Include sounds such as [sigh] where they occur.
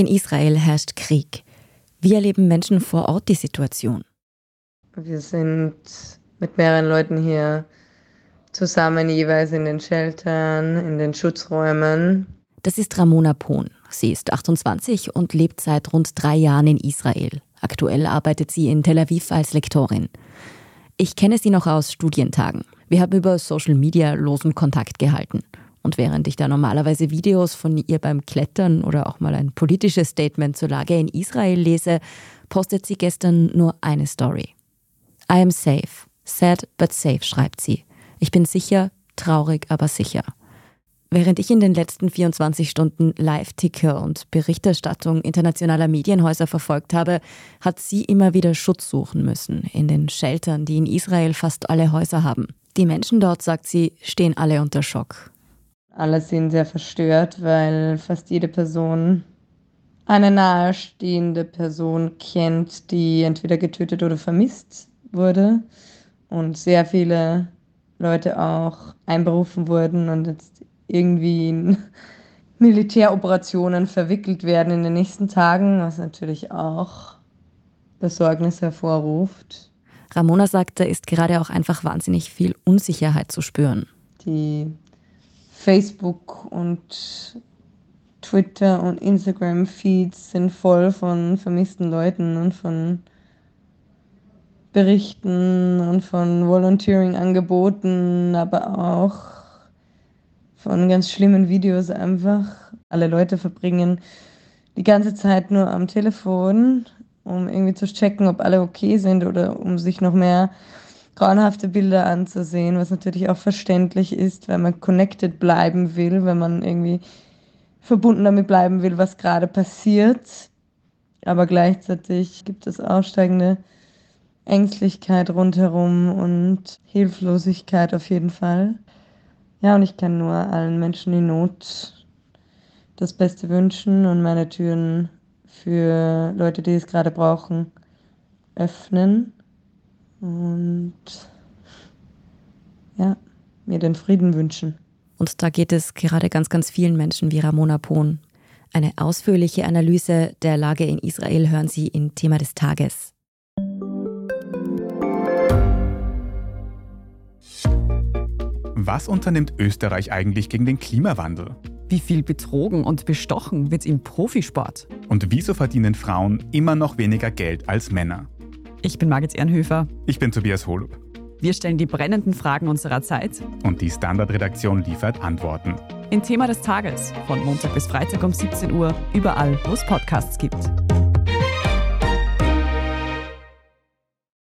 In Israel herrscht Krieg. Wie erleben Menschen vor Ort die Situation? Wir sind mit mehreren Leuten hier zusammen jeweils in den Sheltern, in den Schutzräumen. Das ist Ramona Pohn. Sie ist 28 und lebt seit rund drei Jahren in Israel. Aktuell arbeitet sie in Tel Aviv als Lektorin. Ich kenne sie noch aus Studientagen. Wir haben über Social Media losen Kontakt gehalten. Und während ich da normalerweise Videos von ihr beim Klettern oder auch mal ein politisches Statement zur Lage in Israel lese, postet sie gestern nur eine Story. I am safe. Sad but safe, schreibt sie. Ich bin sicher, traurig, aber sicher. Während ich in den letzten 24 Stunden Live-Ticker und Berichterstattung internationaler Medienhäuser verfolgt habe, hat sie immer wieder Schutz suchen müssen in den Sheltern, die in Israel fast alle Häuser haben. Die Menschen dort, sagt sie, stehen alle unter Schock. Alle sind sehr verstört, weil fast jede Person eine nahestehende Person kennt, die entweder getötet oder vermisst wurde. Und sehr viele Leute auch einberufen wurden und jetzt irgendwie in [laughs] Militäroperationen verwickelt werden in den nächsten Tagen, was natürlich auch Besorgnis hervorruft. Ramona sagt, da ist gerade auch einfach wahnsinnig viel Unsicherheit zu spüren. Die Facebook und Twitter und Instagram Feeds sind voll von vermissten Leuten und von Berichten und von Volunteering-Angeboten, aber auch von ganz schlimmen Videos einfach. Alle Leute verbringen die ganze Zeit nur am Telefon, um irgendwie zu checken, ob alle okay sind oder um sich noch mehr grauenhafte Bilder anzusehen, was natürlich auch verständlich ist, wenn man connected bleiben will, wenn man irgendwie verbunden damit bleiben will, was gerade passiert. Aber gleichzeitig gibt es aussteigende Ängstlichkeit rundherum und Hilflosigkeit auf jeden Fall. Ja, und ich kann nur allen Menschen in Not das Beste wünschen und meine Türen für Leute, die es gerade brauchen, öffnen und ja, mir den Frieden wünschen. Und da geht es gerade ganz, ganz vielen Menschen wie Ramona Pohn. Eine ausführliche Analyse der Lage in Israel hören Sie in Thema des Tages. Was unternimmt Österreich eigentlich gegen den Klimawandel? Wie viel betrogen und bestochen wird im Profisport? Und wieso verdienen Frauen immer noch weniger Geld als Männer? Ich bin Margit Ehrenhöfer. Ich bin Tobias Holub. Wir stellen die brennenden Fragen unserer Zeit. Und die Standardredaktion liefert Antworten. In Thema des Tages von Montag bis Freitag um 17 Uhr, überall, wo es Podcasts gibt.